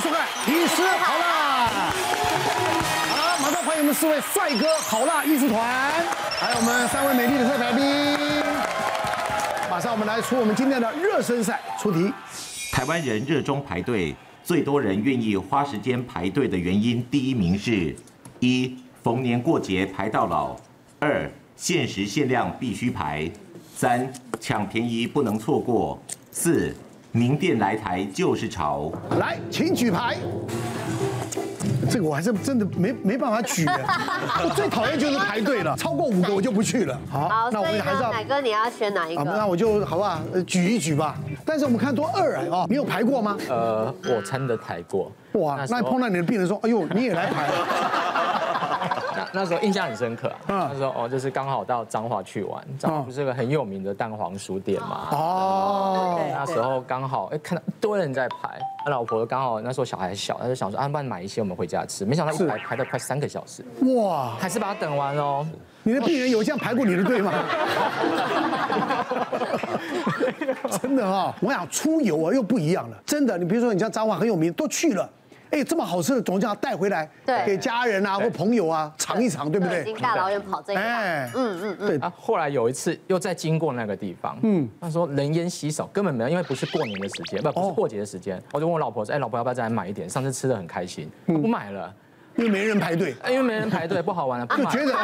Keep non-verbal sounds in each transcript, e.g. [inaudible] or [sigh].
迎收看《医师好辣》。好，马上欢迎我们四位帅哥好辣医师团，还有我们三位美丽的特来宾。马上我们来出我们今天的热身赛出题。台湾人热衷排队，最多人愿意花时间排队的原因，第一名是：一、逢年过节排到老；二、限时限量必须排；三、抢便宜不能错过；四、名店来台就是潮。来，请举牌。这个我还是真的没没办法举，[laughs] 我最讨厌就是排队了，超过五个我就不去了。好，那我们还是要哪个？你要选哪一个？那我就好不好？举一举吧。但是我们看多二啊，哦，你有排过吗？呃，我真的排过。哇，那碰到你的病人说，哎呦，你也来排。[laughs] [laughs] 那时候印象很深刻，啊，那时候哦，就是刚好到彰化去玩，彰化不是个很有名的蛋黄酥店嘛？哦，那时候刚好哎看到一堆人在排，他老婆刚好那时候小孩小，他就想说啊，不然买一些我们回家吃，没想到一排排到快三个小时，哇，还是把它等完哦。你的病人有这样排过你的队吗？[laughs] 真的啊，我想出游啊又不一样了，真的，你比如说你像彰化很有名，都去了。哎，这么好吃的，总要带回来，对，给家人啊或朋友啊尝一尝，对不对？已经大老远跑这一趟，嗯嗯嗯，对。啊。后来有一次又再经过那个地方，嗯，他说人烟稀少，根本没有，因为不是过年的时间，不不是过节的时间，我就问我老婆说，哎，老婆要不要再来买一点？上次吃的很开心，不买了。因为没人排队，因为没人排队不好玩了，就觉得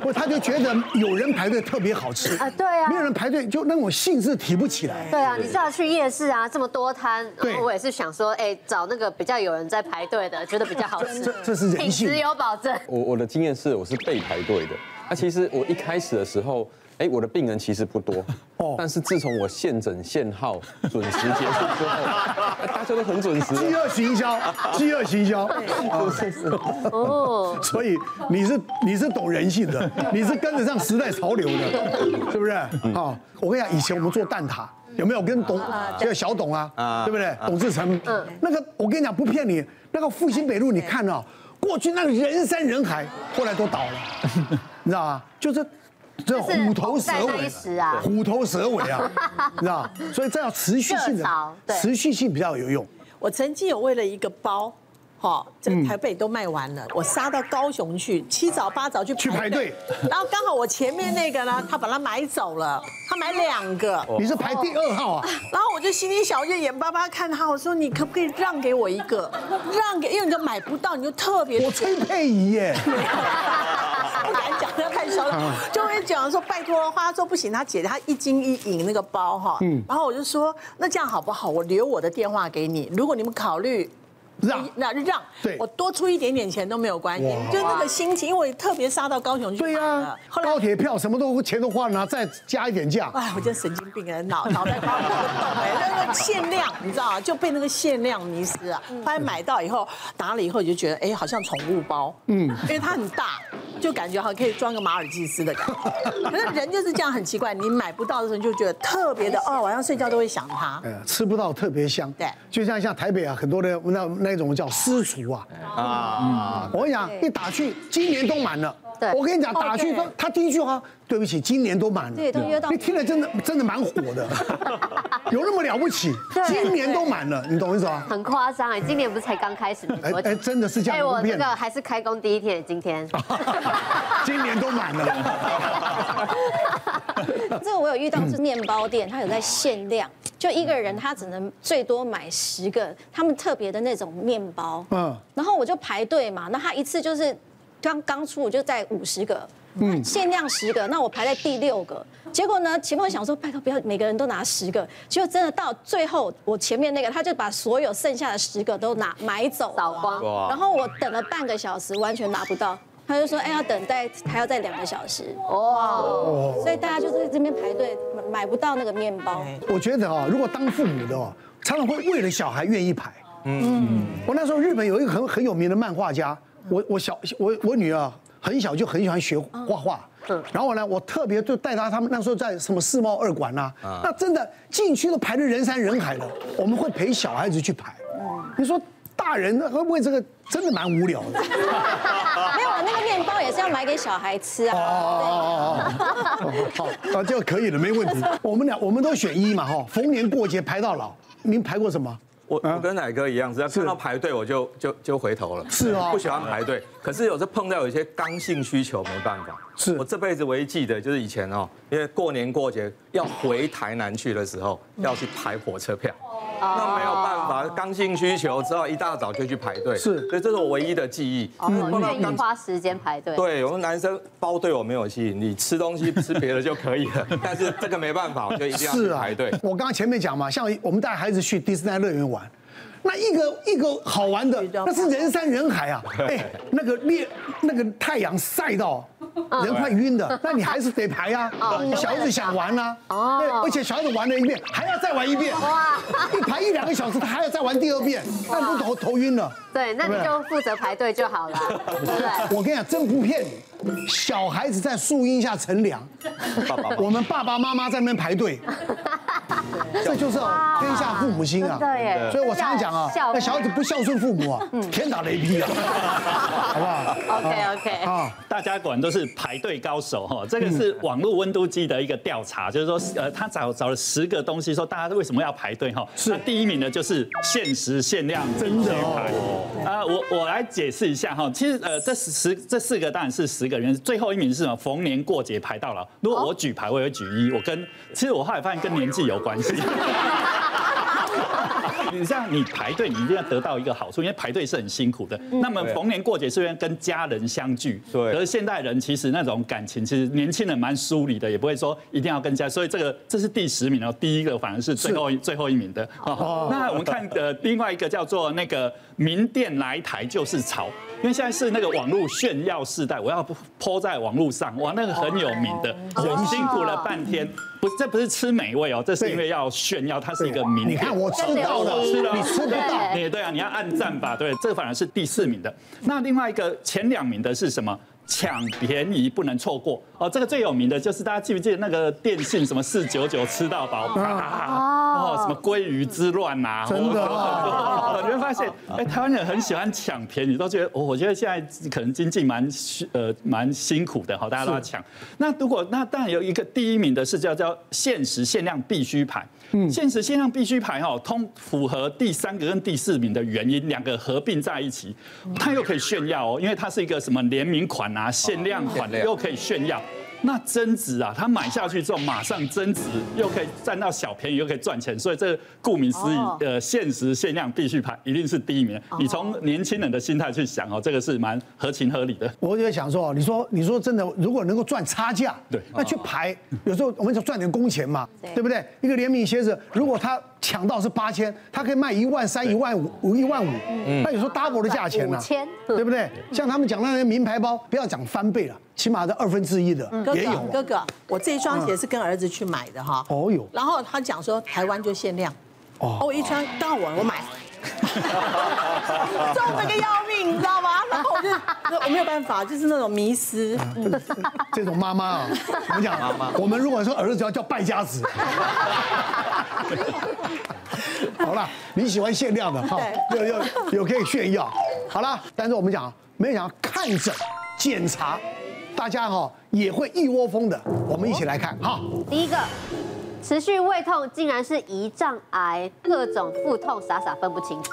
不，他就觉得有人排队特别好吃啊，对啊，没有人排队就那种兴致提不起来。对啊，你知道去夜市啊，这么多摊，然后我也是想说，哎，找那个比较有人在排队的，觉得比较好吃。这这是人性，品质有保证。我我的经验是，我是被排队的。那其实我一开始的时候。哎，我的病人其实不多，哦，但是自从我现诊现号准时结束之后，大家都很准时。饥饿行销，饥饿行销，[laughs] 哦，[laughs] 所以你是你是懂人性的，你是跟得上时代潮流的，是不是？好，我跟你讲，以前我们做蛋挞，有没有跟董叫小董啊，对不对？董志成，嗯，那个我跟你讲不骗你，那个复兴北路，你看啊，过去那个人山人海，后来都倒了，你知道吗？就是。这虎头蛇尾啊，虎头蛇尾啊，[laughs] 你知道？所以这要持续性的，持续性比较有用。我曾经有为了一个包，哈，这个台北都卖完了，我杀到高雄去，七早八早去去排队，然后刚好我前面那个呢，他把它买走了，他买两个，你是排第二号啊？[laughs] 然后我就心里想，我就眼巴巴看他，我说你可不可以让给我一个？让给，因为你就买不到，你就特别。我崔佩仪耶。[laughs] 不敢讲，不要太嚣张。就会讲说拜托的话，他说不行，他姐他一金一银那个包哈，嗯，然后我就说那这样好不好？我留我的电话给你，如果你们考虑。让那让，对，我多出一点点钱都没有关系，就那个心情，因为特别杀到高雄去。对呀，高铁票什么都钱都花了，再加一点价。[laughs] 哎，我真神经病啊，脑脑袋瓜不动哎，那个限量，你知道吗？就被那个限量迷失了。后来买到以后，拿了以后就觉得，哎，好像宠物包，嗯，因为它很大，就感觉好像可以装个马尔济斯的感觉。[laughs] 可是人就是这样很奇怪，你买不到的时候你就觉得特别的哦，晚上睡觉都会想它。嗯，吃不到特别香。对，就像像台北啊，很多的那那。那种叫私厨啊，啊，我跟你讲，一打去，今年都满了。对，我跟你讲，打去他他第一句话，对不起，今年都满了。对，都约到。你听了真的真的蛮火的，[laughs] 有那么了不起？今年都满了，你懂我意思吗？很夸张哎，今年不是才刚开始？哎哎，真的是这样。哎，我这个还是开工第一天，今天。[laughs] [laughs] 今年都满了。这个我有遇到是面包店，他有在限量。就一个人，他只能最多买十个，他们特别的那种面包。嗯，然后我就排队嘛，那他一次就是刚刚出，我就在五十个，嗯，限量十个，那我排在第六个。结果呢，前面想说拜托不要每个人都拿十个，结果真的到最后，我前面那个他就把所有剩下的十个都拿买走，扫光。然后我等了半个小时，完全拿不到。他就说：“哎，要等待还要再两个小时哇！所以大家就在这边排队买不到那个面包。我觉得啊，如果当父母的哦，常常会为了小孩愿意排。嗯，我那时候日本有一个很很有名的漫画家，我我小我我女儿很小就很喜欢学画画。嗯，然后呢，我特别就带他，他们那时候在什么世贸二馆呐，那真的进去都排的人山人海的。我们会陪小孩子去排。嗯，你说。”大人会不会这个真的蛮无聊的？[laughs] 没有啊，那个面包也是要买给小孩吃啊。哦好，啊，这个可以了，没问题。我们俩我们都选一嘛哈，逢年过节排到老。您排过什么？我我跟乃哥一样，只要看到排队我就就就回头了。是啊，不喜欢排队。可是有时候碰到有一些刚性需求，没办法。是我这辈子唯一记得就是以前哦，因为过年过节要回台南去的时候，要去排火车票。那没有办法，刚性需求，只好一大早就去排队。是，所以这是我唯一的记忆。嗯，愿意花时间排队。对，我们男生包对我没有吸引力，吃东西吃别的就可以了。但是这个没办法，我就一定要去排队。我刚刚前面讲嘛，像我们带孩子去迪士尼乐园玩。那一个一个好玩的，[laughs] 那是人山人海啊！哎，那个烈，那个太阳晒到 [laughs] 人快晕的，[laughs] 那你还是得排啊。小孩子想玩啊，对，而且小孩子玩了一遍，还要再玩一遍。哇！一排一两个小时，他还要再玩第二遍，那不头头晕了。对，那你就负责排队就好了？我跟你讲，真不骗你，小孩子在树荫下乘凉，我们爸爸妈妈在那边排队。这就是天下父母心啊！对，所以我常常讲啊，那小孩子不孝顺父母啊，[laughs] 天打雷劈啊，[laughs] 好不好？OK OK 啊，大家果然都是排队高手哈。这个是网络温度计的一个调查，就是说，呃，他找找了十个东西，说大家为什么要排队哈？是第一名的就是限时限量，真的哦。啊，我我来解释一下哈。其实呃，这十这四个当然是十个人，最后一名是什么？逢年过节排到老。如果我举牌，我也举一。我跟其实我后来发现跟年纪有关系。[laughs] 你像你排队，你一定要得到一个好处，因为排队是很辛苦的。那么逢年过节是因为跟家人相聚，对。可是现代人其实那种感情，其实年轻人蛮疏离的，也不会说一定要跟家。所以这个这是第十名哦，第一个反而是最后最后一名的。哦。那我们看的另外一个叫做那个名店来台就是潮。因为现在是那个网络炫耀时代，我要 po 在网络上，哇，那个很有名的，我辛苦了半天，不，这不是吃美味哦，这是因为要炫耀，它是一个名。你看我吃到了，吃了，你吃不到，对。对啊，你要按赞吧，对，这个反而是第四名的。那另外一个前两名的是什么？抢便宜不能错过。哦，这个最有名的就是大家记不记得那个电信什么四九九吃到饱，哦，什么鲑鱼之乱呐，[laughs] 真的，[laughs] 你会发现，哎，台湾人很喜欢抢便宜，都觉得，哦，我觉得现在可能经济蛮呃蛮辛苦的哈，大家都要抢。那如果那当然有一个第一名的是叫叫限时限量必须牌。嗯，限时限量必须牌哈，通符合第三个跟第四名的原因，两个合并在一起，它又可以炫耀哦，因为它是一个什么联名款啊，限量款又可以炫耀。那增值啊，他买下去之后马上增值，又可以占到小便宜，又可以赚钱，所以这个顾名思义，呃，限时限量必须排，一定是第一名。你从年轻人的心态去想哦，这个是蛮合情合理的。我就想说，你说你说真的，如果能够赚差价，对，那去排，有时候我们就赚点工钱嘛，对不对？一个联名鞋子，如果他抢到是八千，他可以卖一万三、一万五、一万五，那有时候 double 的价钱呢，对不对？像他们讲那些名牌包，不要讲翻倍了。起码的二分之一的也有。哥哥，我这一双鞋是跟儿子去买的哈。哦哟。然后他讲说台湾就限量。哦。我一穿刚好我我买。[laughs] 重这个要命，你知道吗？然后我就我没有办法，就是那种迷失。[laughs] 这种妈妈啊，我们讲妈妈，我们如果说儿子要叫败家子。[laughs] 好了，你喜欢限量的哈，有有有可以炫耀。好了，但是我们讲，没想到看诊检查。大家哈也会一窝蜂的，我们一起来看哈。第一个，持续胃痛竟然是胰脏癌，各种腹痛傻傻分不清楚。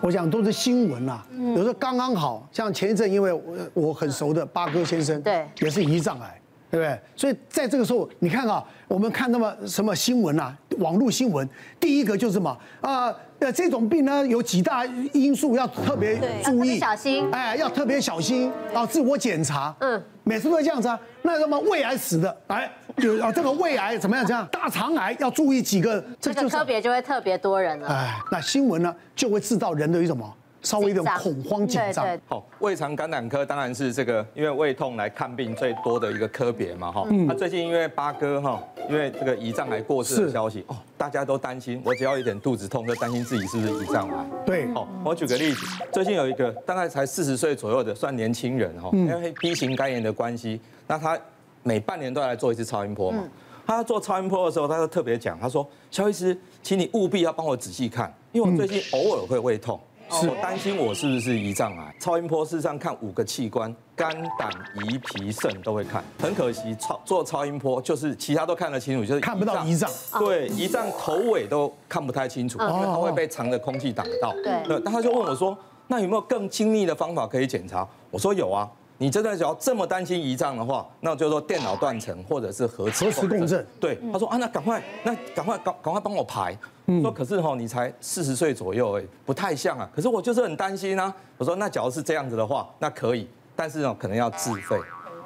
我想都是新闻啊，有时候刚刚好像前一阵，因为我我很熟的八哥先生，对，也是胰脏癌，对不对？所以在这个时候，你看啊，我们看那么什么新闻啊，网络新闻，第一个就是什么啊？呃，这种病呢，有几大因素要特别注意，小心，哎，要特别小心，然后自我检查，嗯，每次都会这样子啊。那什么胃癌死的，哎，有啊，这个胃癌怎么样？这样大肠癌要注意几个，这个特别就会特别多人了。哎，那新闻呢，就会制造人的一种什么？稍微有点恐慌紧张。好，胃肠感染科当然是这个，因为胃痛来看病最多的一个科别嘛，哈。嗯。那最近因为八哥哈，因为这个胰脏癌过世的消息，哦，大家都担心，我只要有点肚子痛，就担心自己是不是胰脏癌。对。哦，我举个例子，最近有一个大概才四十岁左右的，算年轻人哈，因为 B 型肝炎的关系，那他每半年都要来做一次超音波嘛。他做超音波的时候，他就特别讲，他说：“肖医师，请你务必要帮我仔细看，因为我最近偶尔会胃痛。”我担心我是不是胰脏癌？超音波事实上看五个器官，肝、胆、胰、脾、肾都会看。很可惜，超做超音波就是其他都看得清楚，就是看不到胰脏。对，胰脏头尾都看不太清楚，因为它会被长的空气挡到。对，那他就问我说，那有没有更精密的方法可以检查？我说有啊。你真的只要这么担心胰脏的话，那就说电脑断层或者是核磁核磁共振。对，他说啊，那赶快，那赶快，赶赶快帮我排。说可是哈，你才四十岁左右哎，不太像啊。可是我就是很担心啊。我说那假如是这样子的话，那可以，但是呢，可能要自费。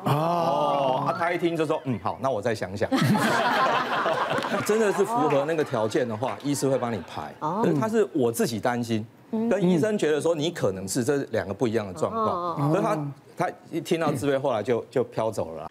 哦，他他一听就说嗯好，那我再想想。[laughs] 真的是符合那个条件的话，医师会帮你排。可是他是我自己担心，跟医生觉得说你可能是这两个不一样的状况，所以他。他一听到自费，后来就就飘走了。